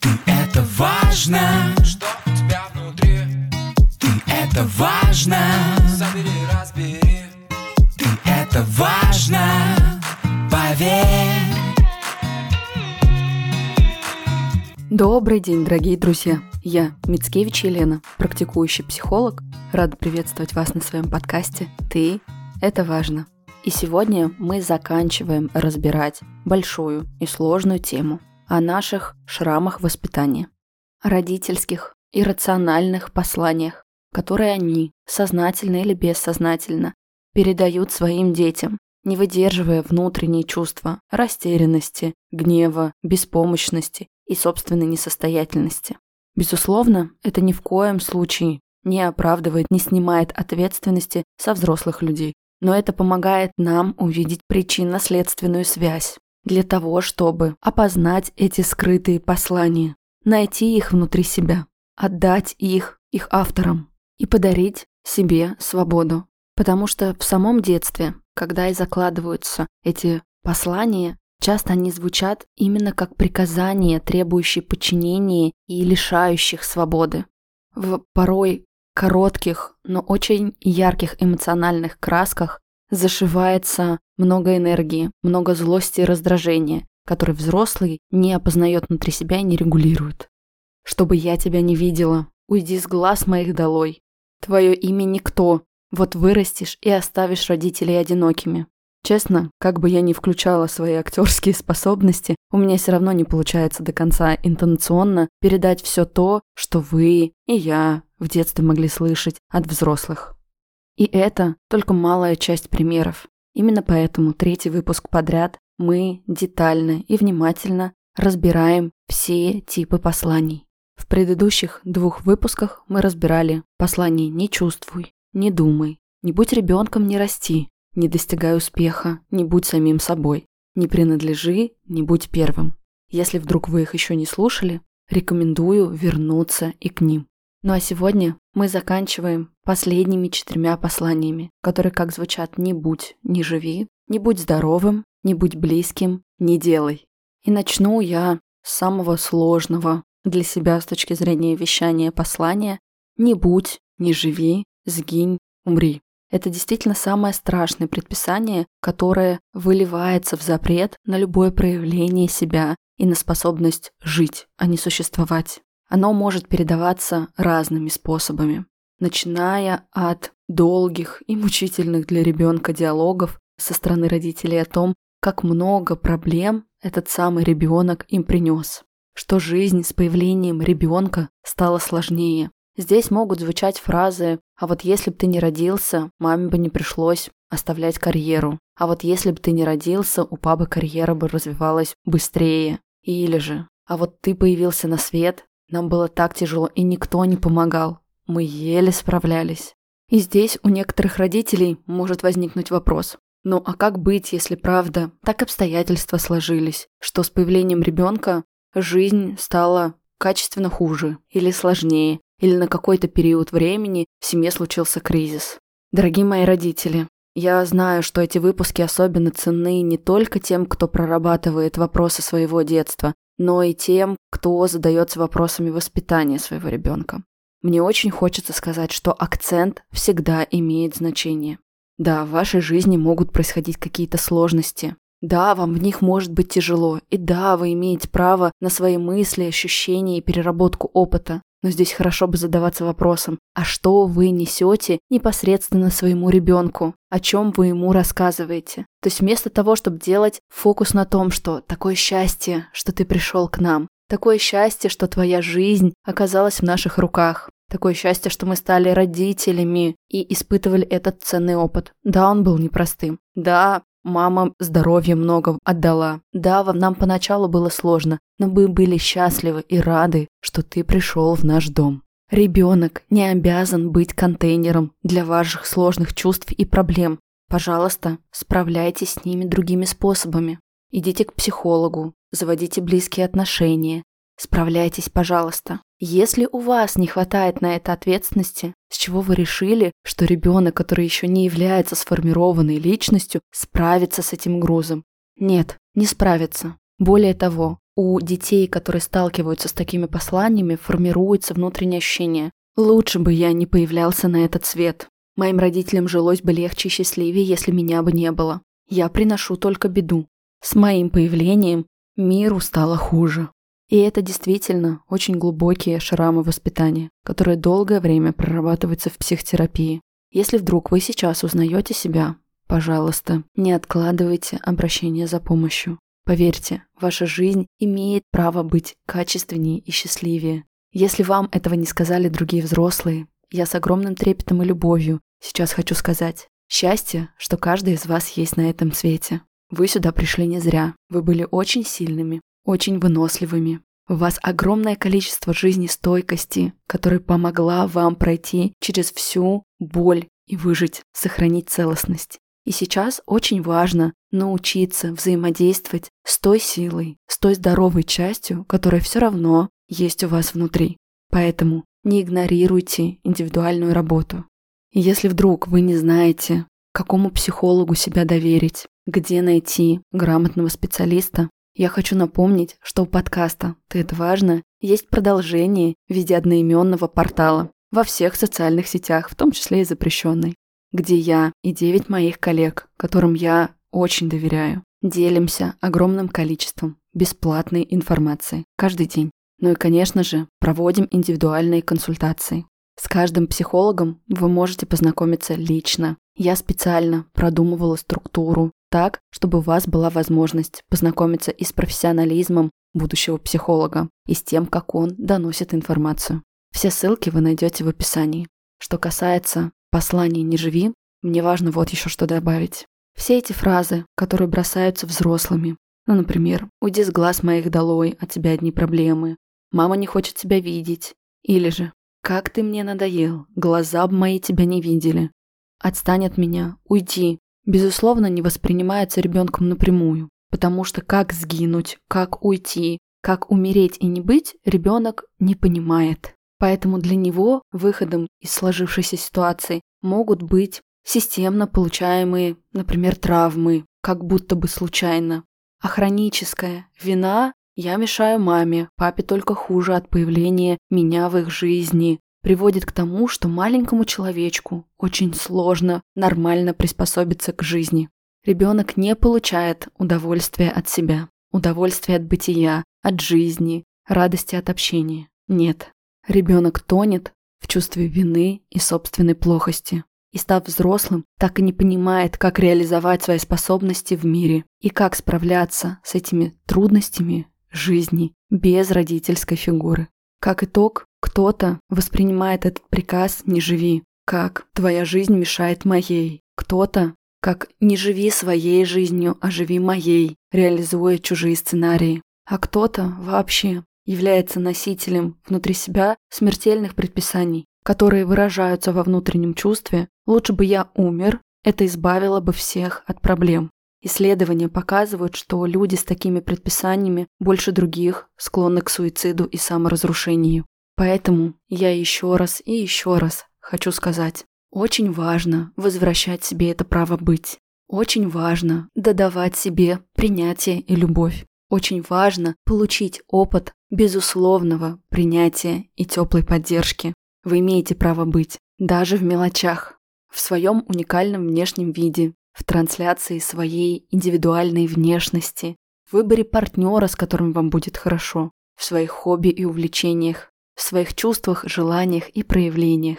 Ты это важно, Что у тебя внутри? ты это важно, Забери, разбери ты это важно, поверь. Добрый день, дорогие друзья! Я Мицкевич Елена, практикующий психолог. Рада приветствовать вас на своем подкасте «Ты – это важно». И сегодня мы заканчиваем разбирать большую и сложную тему о наших шрамах воспитания, родительских иррациональных посланиях, которые они, сознательно или бессознательно, передают своим детям, не выдерживая внутренние чувства растерянности, гнева, беспомощности и собственной несостоятельности. Безусловно, это ни в коем случае не оправдывает, не снимает ответственности со взрослых людей, но это помогает нам увидеть причинно-следственную связь для того, чтобы опознать эти скрытые послания, найти их внутри себя, отдать их их авторам и подарить себе свободу. Потому что в самом детстве, когда и закладываются эти послания, часто они звучат именно как приказания, требующие подчинения и лишающих свободы. В порой коротких, но очень ярких эмоциональных красках зашивается много энергии, много злости и раздражения, который взрослый не опознает внутри себя и не регулирует. Чтобы я тебя не видела, уйди с глаз моих долой. Твое имя никто, вот вырастешь и оставишь родителей одинокими. Честно, как бы я ни включала свои актерские способности, у меня все равно не получается до конца интонационно передать все то, что вы и я в детстве могли слышать от взрослых. И это только малая часть примеров. Именно поэтому третий выпуск подряд мы детально и внимательно разбираем все типы посланий. В предыдущих двух выпусках мы разбирали послание «Не чувствуй», «Не думай», «Не будь ребенком, не расти», «Не достигай успеха», «Не будь самим собой», «Не принадлежи», «Не будь первым». Если вдруг вы их еще не слушали, рекомендую вернуться и к ним. Ну а сегодня мы заканчиваем последними четырьмя посланиями, которые как звучат «не будь, не живи», «не будь здоровым», «не будь близким», «не делай». И начну я с самого сложного для себя с точки зрения вещания послания «не будь, не живи, сгинь, умри». Это действительно самое страшное предписание, которое выливается в запрет на любое проявление себя и на способность жить, а не существовать. Оно может передаваться разными способами, начиная от долгих и мучительных для ребенка диалогов со стороны родителей о том, как много проблем этот самый ребенок им принес, что жизнь с появлением ребенка стала сложнее. Здесь могут звучать фразы «А вот если бы ты не родился, маме бы не пришлось оставлять карьеру. А вот если бы ты не родился, у папы карьера бы развивалась быстрее. Или же «А вот ты появился на свет, нам было так тяжело, и никто не помогал. Мы еле справлялись. И здесь у некоторых родителей может возникнуть вопрос. Ну а как быть, если правда, так обстоятельства сложились, что с появлением ребенка жизнь стала качественно хуже или сложнее, или на какой-то период времени в семье случился кризис? Дорогие мои родители, я знаю, что эти выпуски особенно ценны не только тем, кто прорабатывает вопросы своего детства, но и тем, кто задается вопросами воспитания своего ребенка. Мне очень хочется сказать, что акцент всегда имеет значение. Да, в вашей жизни могут происходить какие-то сложности. Да, вам в них может быть тяжело. И да, вы имеете право на свои мысли, ощущения и переработку опыта. Но здесь хорошо бы задаваться вопросом, а что вы несете непосредственно своему ребенку? О чем вы ему рассказываете? То есть вместо того, чтобы делать фокус на том, что такое счастье, что ты пришел к нам, такое счастье, что твоя жизнь оказалась в наших руках, такое счастье, что мы стали родителями и испытывали этот ценный опыт. Да, он был непростым. Да, Мама здоровья много отдала. Да, нам поначалу было сложно, но мы были счастливы и рады, что ты пришел в наш дом. Ребенок не обязан быть контейнером для ваших сложных чувств и проблем. Пожалуйста, справляйтесь с ними другими способами. Идите к психологу, заводите близкие отношения. Справляйтесь, пожалуйста. Если у вас не хватает на это ответственности, с чего вы решили, что ребенок, который еще не является сформированной личностью, справится с этим грузом? Нет, не справится. Более того, у детей, которые сталкиваются с такими посланиями, формируется внутреннее ощущение «лучше бы я не появлялся на этот свет». Моим родителям жилось бы легче и счастливее, если меня бы не было. Я приношу только беду. С моим появлением миру стало хуже. И это действительно очень глубокие шрамы воспитания, которые долгое время прорабатываются в психотерапии. Если вдруг вы сейчас узнаете себя, пожалуйста, не откладывайте обращение за помощью. Поверьте, ваша жизнь имеет право быть качественнее и счастливее. Если вам этого не сказали другие взрослые, я с огромным трепетом и любовью сейчас хочу сказать. Счастье, что каждый из вас есть на этом свете. Вы сюда пришли не зря. Вы были очень сильными, очень выносливыми. У вас огромное количество жизнестойкости, которая помогла вам пройти через всю боль и выжить, сохранить целостность. И сейчас очень важно научиться взаимодействовать с той силой, с той здоровой частью, которая все равно есть у вас внутри. Поэтому не игнорируйте индивидуальную работу. И если вдруг вы не знаете, какому психологу себя доверить, где найти грамотного специалиста, я хочу напомнить, что у подкаста «Ты это важно» есть продолжение в виде одноименного портала во всех социальных сетях, в том числе и запрещенной, где я и девять моих коллег, которым я очень доверяю, делимся огромным количеством бесплатной информации каждый день. Ну и, конечно же, проводим индивидуальные консультации. С каждым психологом вы можете познакомиться лично. Я специально продумывала структуру так, чтобы у вас была возможность познакомиться и с профессионализмом будущего психолога, и с тем, как он доносит информацию. Все ссылки вы найдете в описании. Что касается посланий «Не живи», мне важно вот еще что добавить. Все эти фразы, которые бросаются взрослыми, ну, например, «Уйди с глаз моих долой, от тебя одни проблемы», «Мама не хочет тебя видеть», или же «Как ты мне надоел, глаза б мои тебя не видели», «Отстань от меня, уйди», безусловно, не воспринимается ребенком напрямую, потому что как сгинуть, как уйти, как умереть и не быть, ребенок не понимает. Поэтому для него выходом из сложившейся ситуации могут быть системно получаемые, например, травмы, как будто бы случайно. А хроническая вина «я мешаю маме, папе только хуже от появления меня в их жизни», приводит к тому, что маленькому человечку очень сложно нормально приспособиться к жизни. Ребенок не получает удовольствия от себя, удовольствия от бытия, от жизни, радости от общения. Нет. Ребенок тонет в чувстве вины и собственной плохости. И став взрослым, так и не понимает, как реализовать свои способности в мире и как справляться с этими трудностями жизни без родительской фигуры. Как итог, кто-то воспринимает этот приказ «не живи», как «твоя жизнь мешает моей», кто-то как «не живи своей жизнью, а живи моей», реализуя чужие сценарии, а кто-то вообще является носителем внутри себя смертельных предписаний, которые выражаются во внутреннем чувстве «лучше бы я умер», это избавило бы всех от проблем. Исследования показывают, что люди с такими предписаниями больше других склонны к суициду и саморазрушению. Поэтому я еще раз и еще раз хочу сказать, очень важно возвращать себе это право быть. Очень важно додавать себе принятие и любовь. Очень важно получить опыт безусловного принятия и теплой поддержки. Вы имеете право быть, даже в мелочах, в своем уникальном внешнем виде, в трансляции своей индивидуальной внешности, в выборе партнера, с которым вам будет хорошо, в своих хобби и увлечениях, в своих чувствах, желаниях и проявлениях.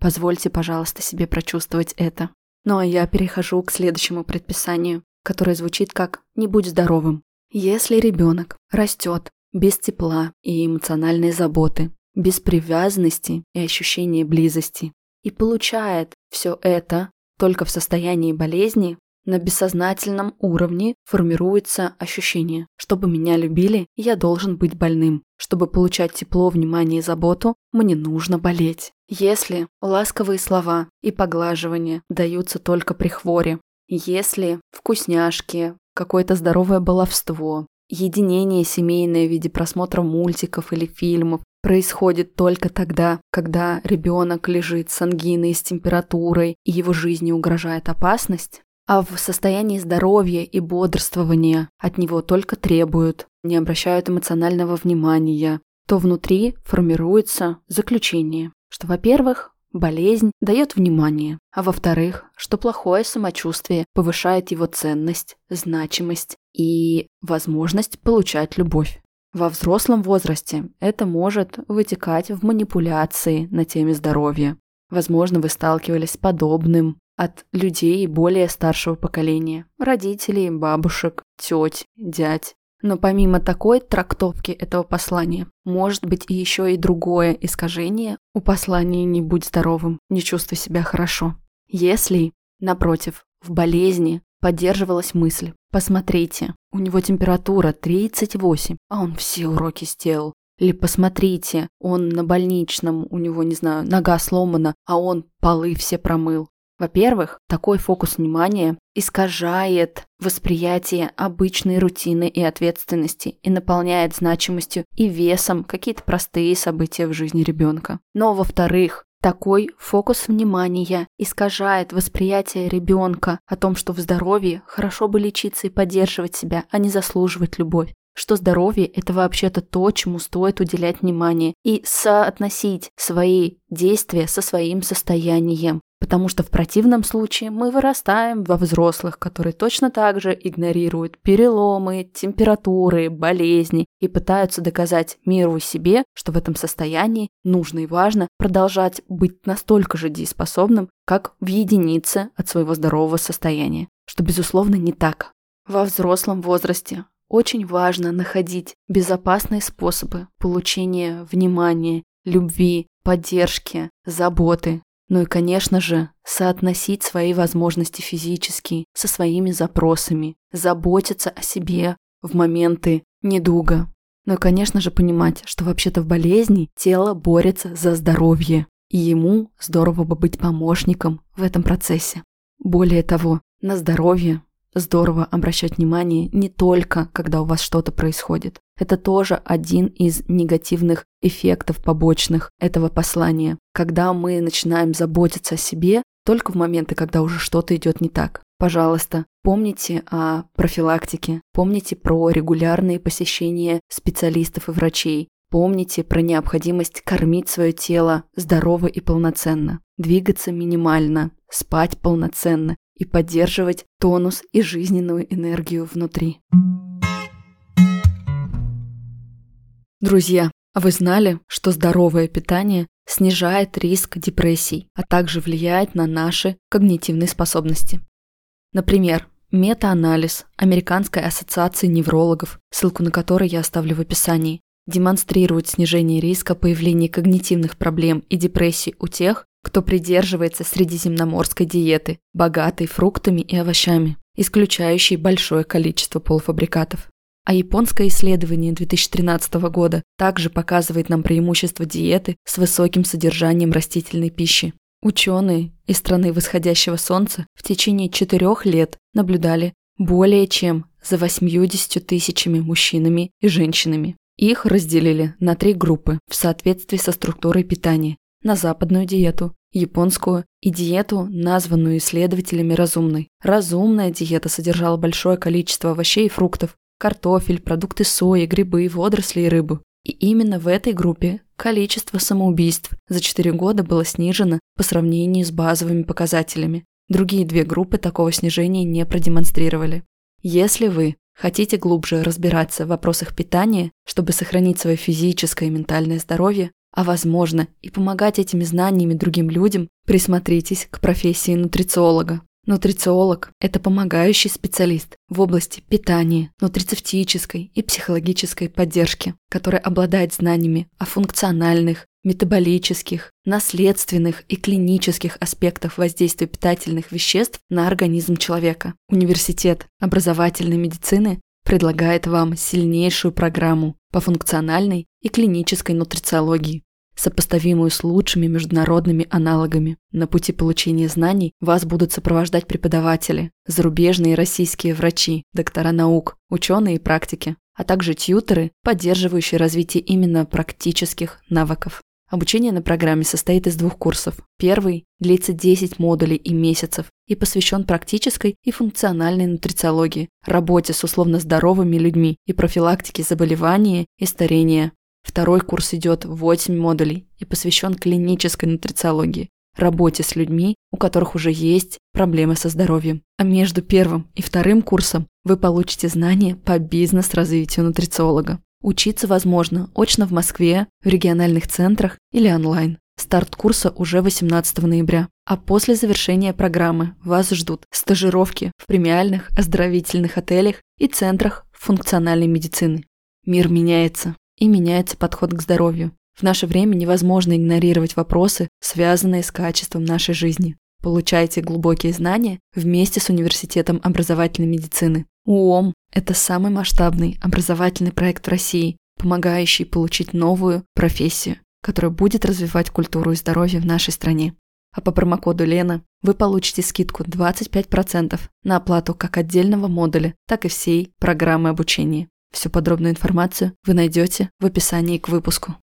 Позвольте, пожалуйста, себе прочувствовать это. Ну а я перехожу к следующему предписанию, которое звучит как «не будь здоровым». Если ребенок растет без тепла и эмоциональной заботы, без привязанности и ощущения близости, и получает все это только в состоянии болезни, на бессознательном уровне формируется ощущение, чтобы меня любили, я должен быть больным. Чтобы получать тепло, внимание и заботу, мне нужно болеть. Если ласковые слова и поглаживания даются только при хворе, если вкусняшки, какое-то здоровое баловство, единение семейное в виде просмотра мультиков или фильмов происходит только тогда, когда ребенок лежит с ангиной, с температурой и его жизни угрожает опасность, а в состоянии здоровья и бодрствования от него только требуют, не обращают эмоционального внимания, то внутри формируется заключение, что, во-первых, болезнь дает внимание, а во-вторых, что плохое самочувствие повышает его ценность, значимость и возможность получать любовь. Во взрослом возрасте это может вытекать в манипуляции на теме здоровья. Возможно, вы сталкивались с подобным от людей более старшего поколения, родителей, бабушек, теть, дядь. Но помимо такой трактовки этого послания, может быть и еще и другое искажение у послания «не будь здоровым, не чувствуй себя хорошо». Если, напротив, в болезни поддерживалась мысль «посмотрите, у него температура 38, а он все уроки сделал». Или посмотрите, он на больничном, у него, не знаю, нога сломана, а он полы все промыл. Во-первых, такой фокус внимания искажает восприятие обычной рутины и ответственности и наполняет значимостью и весом какие-то простые события в жизни ребенка. Но во-вторых, такой фокус внимания искажает восприятие ребенка о том, что в здоровье хорошо бы лечиться и поддерживать себя, а не заслуживать любовь что здоровье – это вообще-то то, чему стоит уделять внимание и соотносить свои действия со своим состоянием. Потому что в противном случае мы вырастаем во взрослых, которые точно так же игнорируют переломы, температуры, болезни и пытаются доказать миру и себе, что в этом состоянии нужно и важно продолжать быть настолько же дееспособным, как в единице от своего здорового состояния. Что, безусловно, не так. Во взрослом возрасте очень важно находить безопасные способы получения внимания, любви, поддержки, заботы, ну и, конечно же, соотносить свои возможности физические со своими запросами, заботиться о себе в моменты недуга. Ну и, конечно же, понимать, что вообще-то в болезни тело борется за здоровье, и ему здорово бы быть помощником в этом процессе. Более того, на здоровье здорово обращать внимание не только, когда у вас что-то происходит. Это тоже один из негативных эффектов побочных этого послания. Когда мы начинаем заботиться о себе только в моменты, когда уже что-то идет не так. Пожалуйста, помните о профилактике, помните про регулярные посещения специалистов и врачей, Помните про необходимость кормить свое тело здорово и полноценно, двигаться минимально, спать полноценно и поддерживать тонус и жизненную энергию внутри. Друзья, а вы знали, что здоровое питание снижает риск депрессий, а также влияет на наши когнитивные способности? Например, метаанализ Американской ассоциации неврологов, ссылку на который я оставлю в описании, демонстрирует снижение риска появления когнитивных проблем и депрессий у тех, кто придерживается средиземноморской диеты, богатой фруктами и овощами, исключающей большое количество полуфабрикатов. А японское исследование 2013 года также показывает нам преимущество диеты с высоким содержанием растительной пищи. Ученые из страны восходящего солнца в течение четырех лет наблюдали более чем за 80 тысячами мужчинами и женщинами. Их разделили на три группы в соответствии со структурой питания. На западную диету, японскую и диету, названную исследователями разумной. Разумная диета содержала большое количество овощей и фруктов, картофель, продукты сои, грибы, водоросли и рыбу. И именно в этой группе количество самоубийств за 4 года было снижено по сравнению с базовыми показателями. Другие две группы такого снижения не продемонстрировали. Если вы хотите глубже разбираться в вопросах питания, чтобы сохранить свое физическое и ментальное здоровье, а возможно и помогать этими знаниями другим людям, присмотритесь к профессии нутрициолога. Нутрициолог – это помогающий специалист в области питания, нутрицептической и психологической поддержки, который обладает знаниями о функциональных, метаболических, наследственных и клинических аспектах воздействия питательных веществ на организм человека. Университет образовательной медицины предлагает вам сильнейшую программу по функциональной и клинической нутрициологии, сопоставимую с лучшими международными аналогами. На пути получения знаний вас будут сопровождать преподаватели, зарубежные и российские врачи, доктора наук, ученые и практики, а также тьютеры, поддерживающие развитие именно практических навыков. Обучение на программе состоит из двух курсов. Первый длится 10 модулей и месяцев и посвящен практической и функциональной нутрициологии, работе с условно здоровыми людьми и профилактике заболевания и старения. Второй курс идет 8 модулей и посвящен клинической нутрициологии, работе с людьми, у которых уже есть проблемы со здоровьем. А между первым и вторым курсом вы получите знания по бизнес-развитию нутрициолога. Учиться возможно очно в Москве, в региональных центрах или онлайн. Старт курса уже 18 ноября. А после завершения программы вас ждут стажировки в премиальных оздоровительных отелях и центрах функциональной медицины. Мир меняется, и меняется подход к здоровью. В наше время невозможно игнорировать вопросы, связанные с качеством нашей жизни. Получайте глубокие знания вместе с Университетом образовательной медицины. УОМ – это самый масштабный образовательный проект в России, помогающий получить новую профессию, которая будет развивать культуру и здоровье в нашей стране. А по промокоду Лена вы получите скидку 25% на оплату как отдельного модуля, так и всей программы обучения. Всю подробную информацию вы найдете в описании к выпуску.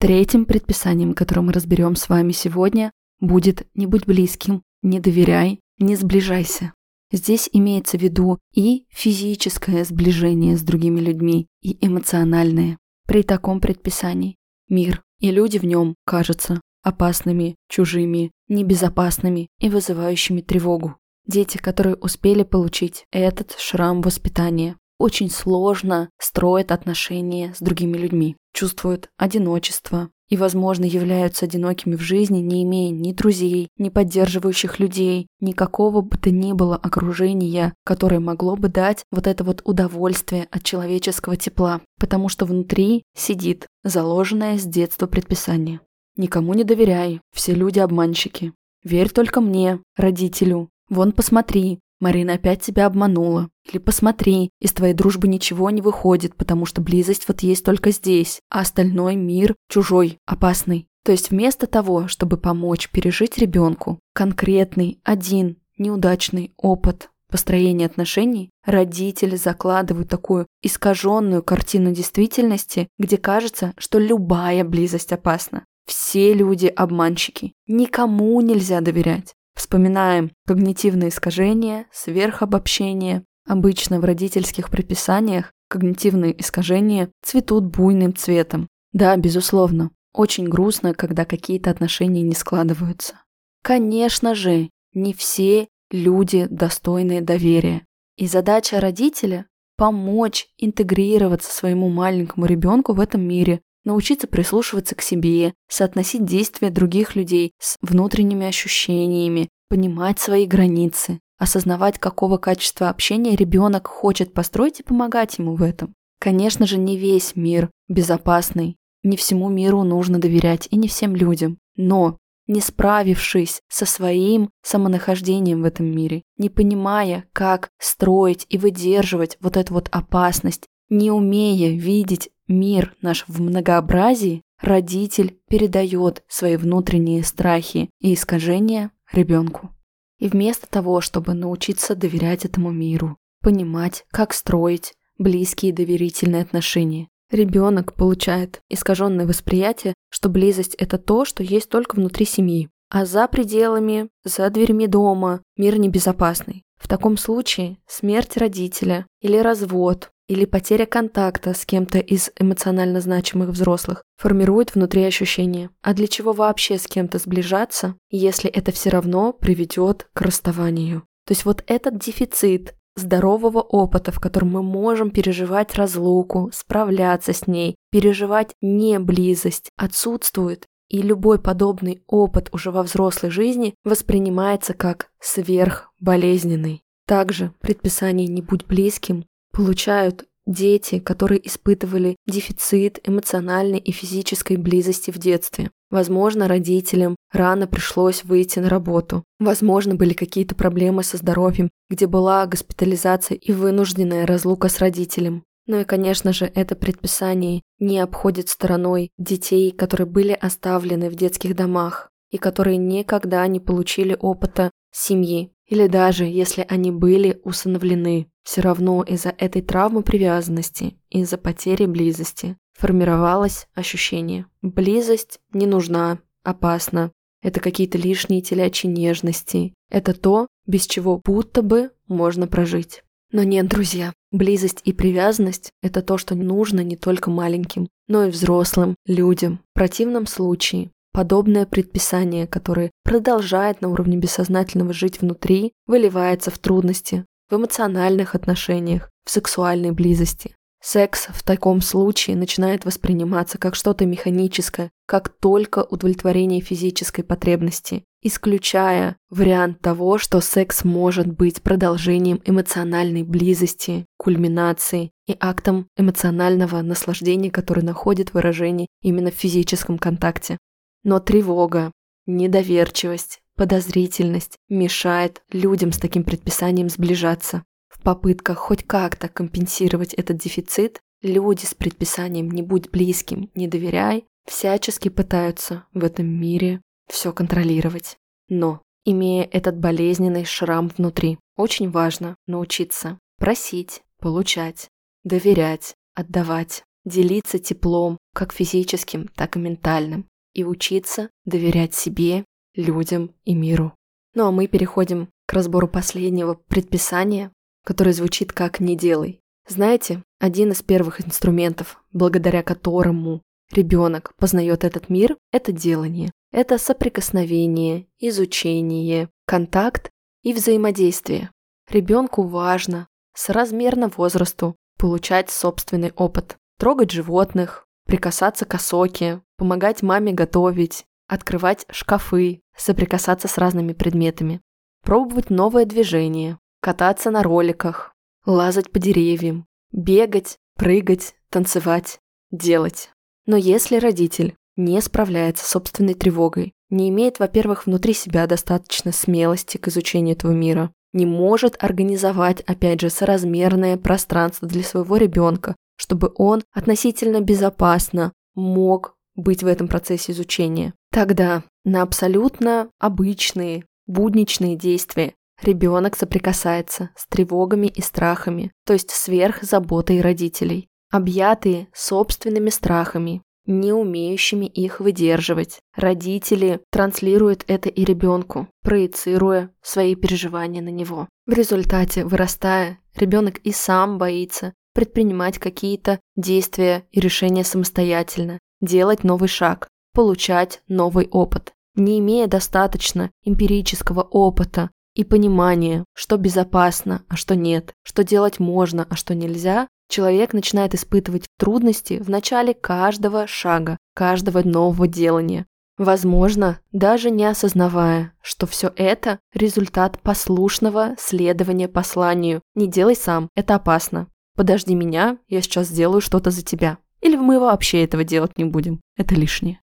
Третьим предписанием, которое мы разберем с вами сегодня, будет «не будь близким, не доверяй, не сближайся. Здесь имеется в виду и физическое сближение с другими людьми, и эмоциональное. При таком предписании мир и люди в нем кажутся опасными, чужими, небезопасными и вызывающими тревогу. Дети, которые успели получить этот шрам воспитания, очень сложно строят отношения с другими людьми, чувствуют одиночество, и, возможно, являются одинокими в жизни, не имея ни друзей, ни поддерживающих людей, никакого бы то ни было окружения, которое могло бы дать вот это вот удовольствие от человеческого тепла, потому что внутри сидит заложенное с детства предписание. Никому не доверяй, все люди обманщики. Верь только мне, родителю. Вон посмотри, Марина опять тебя обманула. Или посмотри, из твоей дружбы ничего не выходит, потому что близость вот есть только здесь, а остальной мир чужой, опасный. То есть вместо того, чтобы помочь пережить ребенку конкретный, один, неудачный опыт построения отношений, родители закладывают такую искаженную картину действительности, где кажется, что любая близость опасна. Все люди обманщики. Никому нельзя доверять. Вспоминаем когнитивные искажения, сверхобобщение. Обычно в родительских прописаниях когнитивные искажения цветут буйным цветом. Да, безусловно, очень грустно, когда какие-то отношения не складываются. Конечно же, не все люди достойные доверия. И задача родителя – помочь интегрироваться своему маленькому ребенку в этом мире, научиться прислушиваться к себе, соотносить действия других людей с внутренними ощущениями, понимать свои границы, осознавать, какого качества общения ребенок хочет построить и помогать ему в этом. Конечно же, не весь мир безопасный, не всему миру нужно доверять и не всем людям. Но, не справившись со своим самонахождением в этом мире, не понимая, как строить и выдерживать вот эту вот опасность, не умея видеть мир наш в многообразии, родитель передает свои внутренние страхи и искажения ребенку. И вместо того, чтобы научиться доверять этому миру, понимать, как строить близкие доверительные отношения, ребенок получает искаженное восприятие, что близость – это то, что есть только внутри семьи, а за пределами, за дверьми дома мир небезопасный. В таком случае смерть родителя или развод или потеря контакта с кем-то из эмоционально значимых взрослых формирует внутри ощущение. А для чего вообще с кем-то сближаться, если это все равно приведет к расставанию? То есть вот этот дефицит здорового опыта, в котором мы можем переживать разлуку, справляться с ней, переживать не близость, отсутствует. И любой подобный опыт уже во взрослой жизни воспринимается как сверхболезненный. Также предписание «не будь близким» получают дети, которые испытывали дефицит эмоциональной и физической близости в детстве. Возможно, родителям рано пришлось выйти на работу. Возможно, были какие-то проблемы со здоровьем, где была госпитализация и вынужденная разлука с родителем. Ну и, конечно же, это предписание не обходит стороной детей, которые были оставлены в детских домах и которые никогда не получили опыта семьи, или даже если они были усыновлены. Все равно из-за этой травмы привязанности, из-за потери близости, формировалось ощущение. Близость не нужна, опасна. Это какие-то лишние телячьи нежности. Это то, без чего будто бы можно прожить. Но нет, друзья, близость и привязанность – это то, что нужно не только маленьким, но и взрослым людям. В противном случае подобное предписание, которое продолжает на уровне бессознательного жить внутри, выливается в трудности, в эмоциональных отношениях, в сексуальной близости. Секс в таком случае начинает восприниматься как что-то механическое, как только удовлетворение физической потребности, исключая вариант того, что секс может быть продолжением эмоциональной близости, кульминации и актом эмоционального наслаждения, который находит выражение именно в физическом контакте. Но тревога, недоверчивость, подозрительность мешает людям с таким предписанием сближаться. В попытках хоть как-то компенсировать этот дефицит, люди с предписанием «не будь близким, не доверяй» всячески пытаются в этом мире все контролировать. Но, имея этот болезненный шрам внутри, очень важно научиться просить, получать, доверять, отдавать, делиться теплом, как физическим, так и ментальным, и учиться доверять себе, людям и миру. Ну а мы переходим к разбору последнего предписания, который звучит как «не делай». Знаете, один из первых инструментов, благодаря которому ребенок познает этот мир, это делание. Это соприкосновение, изучение, контакт и взаимодействие. Ребенку важно, соразмерно возрасту, получать собственный опыт, трогать животных, прикасаться к осоке, помогать маме готовить, открывать шкафы, соприкасаться с разными предметами, пробовать новое движение, кататься на роликах, лазать по деревьям, бегать, прыгать, танцевать, делать. Но если родитель не справляется с собственной тревогой, не имеет, во-первых, внутри себя достаточно смелости к изучению этого мира, не может организовать, опять же, соразмерное пространство для своего ребенка, чтобы он относительно безопасно мог быть в этом процессе изучения. Тогда на абсолютно обычные, будничные действия Ребенок соприкасается с тревогами и страхами, то есть сверх заботой родителей, объятые собственными страхами, не умеющими их выдерживать. Родители транслируют это и ребенку, проецируя свои переживания на него. В результате, вырастая, ребенок и сам боится предпринимать какие-то действия и решения самостоятельно, делать новый шаг, получать новый опыт. Не имея достаточно эмпирического опыта и понимание, что безопасно, а что нет, что делать можно, а что нельзя, человек начинает испытывать трудности в начале каждого шага, каждого нового делания. Возможно, даже не осознавая, что все это – результат послушного следования посланию «не делай сам, это опасно». «Подожди меня, я сейчас сделаю что-то за тебя». Или мы вообще этого делать не будем, это лишнее.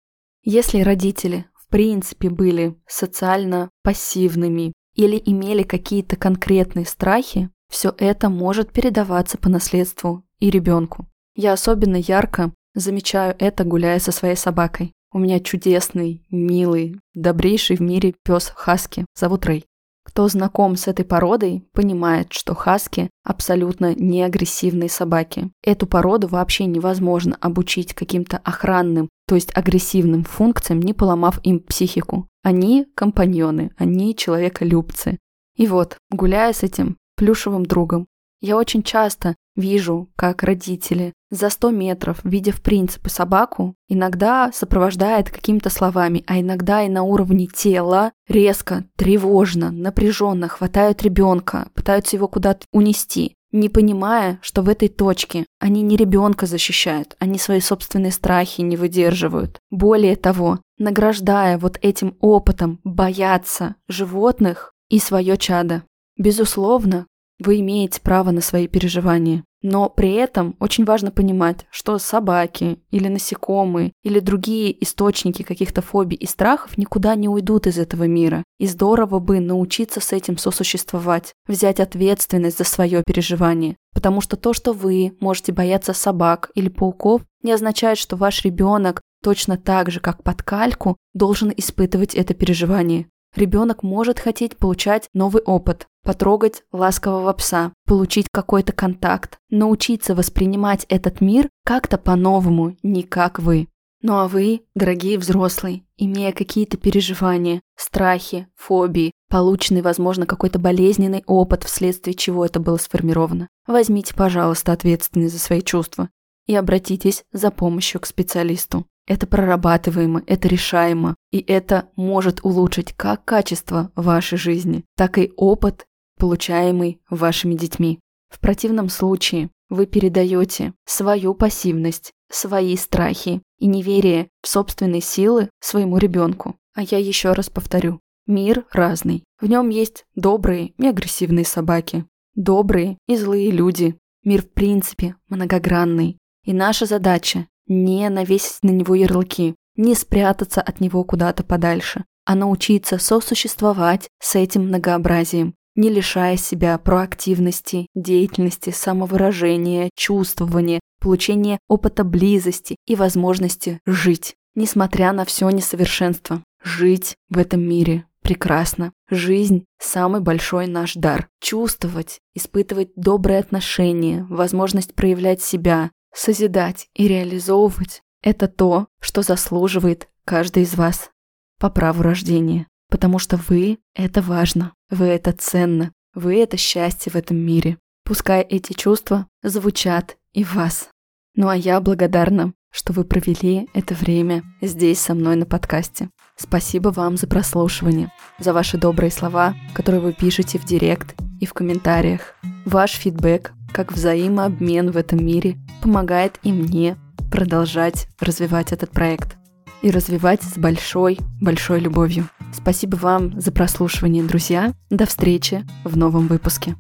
Если родители в принципе были социально пассивными, или имели какие-то конкретные страхи, все это может передаваться по наследству и ребенку. Я особенно ярко замечаю это, гуляя со своей собакой. У меня чудесный, милый, добрейший в мире пес Хаски, зовут Рэй. Кто знаком с этой породой, понимает, что хаски абсолютно не агрессивные собаки. Эту породу вообще невозможно обучить каким-то охранным, то есть агрессивным функциям, не поломав им психику. Они компаньоны, они человеколюбцы. И вот, гуляя с этим плюшевым другом, я очень часто вижу, как родители за 100 метров, видя в принципе собаку, иногда сопровождает какими-то словами, а иногда и на уровне тела резко, тревожно, напряженно хватают ребенка, пытаются его куда-то унести, не понимая, что в этой точке они не ребенка защищают, они свои собственные страхи не выдерживают. Более того, награждая вот этим опытом бояться животных и свое чадо. Безусловно, вы имеете право на свои переживания. Но при этом очень важно понимать, что собаки или насекомые или другие источники каких-то фобий и страхов никуда не уйдут из этого мира. И здорово бы научиться с этим сосуществовать, взять ответственность за свое переживание. Потому что то, что вы можете бояться собак или пауков, не означает, что ваш ребенок точно так же, как под кальку, должен испытывать это переживание. Ребенок может хотеть получать новый опыт, потрогать ласкового пса, получить какой-то контакт, научиться воспринимать этот мир как-то по-новому, не как вы. Ну а вы, дорогие взрослые, имея какие-то переживания, страхи, фобии, полученный, возможно, какой-то болезненный опыт, вследствие чего это было сформировано, возьмите, пожалуйста, ответственность за свои чувства и обратитесь за помощью к специалисту. Это прорабатываемо, это решаемо, и это может улучшить как качество вашей жизни, так и опыт, получаемый вашими детьми. В противном случае вы передаете свою пассивность, свои страхи и неверие в собственные силы своему ребенку. А я еще раз повторю. Мир разный. В нем есть добрые и агрессивные собаки, добрые и злые люди. Мир в принципе многогранный. И наша задача не навесить на него ярлыки, не спрятаться от него куда-то подальше, а научиться сосуществовать с этим многообразием, не лишая себя проактивности, деятельности, самовыражения, чувствования, получения опыта близости и возможности жить, несмотря на все несовершенство. Жить в этом мире прекрасно. Жизнь – самый большой наш дар. Чувствовать, испытывать добрые отношения, возможность проявлять себя, созидать и реализовывать – это то, что заслуживает каждый из вас по праву рождения. Потому что вы – это важно, вы – это ценно, вы – это счастье в этом мире. Пускай эти чувства звучат и в вас. Ну а я благодарна, что вы провели это время здесь со мной на подкасте. Спасибо вам за прослушивание, за ваши добрые слова, которые вы пишете в директ и в комментариях. Ваш фидбэк, как взаимообмен в этом мире, помогает и мне продолжать развивать этот проект. И развивать с большой, большой любовью. Спасибо вам за прослушивание, друзья. До встречи в новом выпуске.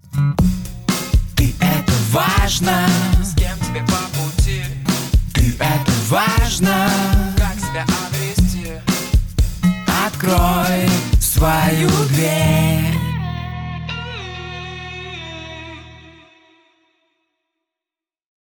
Ты это важно С кем тебе по пути Ты это важно Как себя обрести Открой свою дверь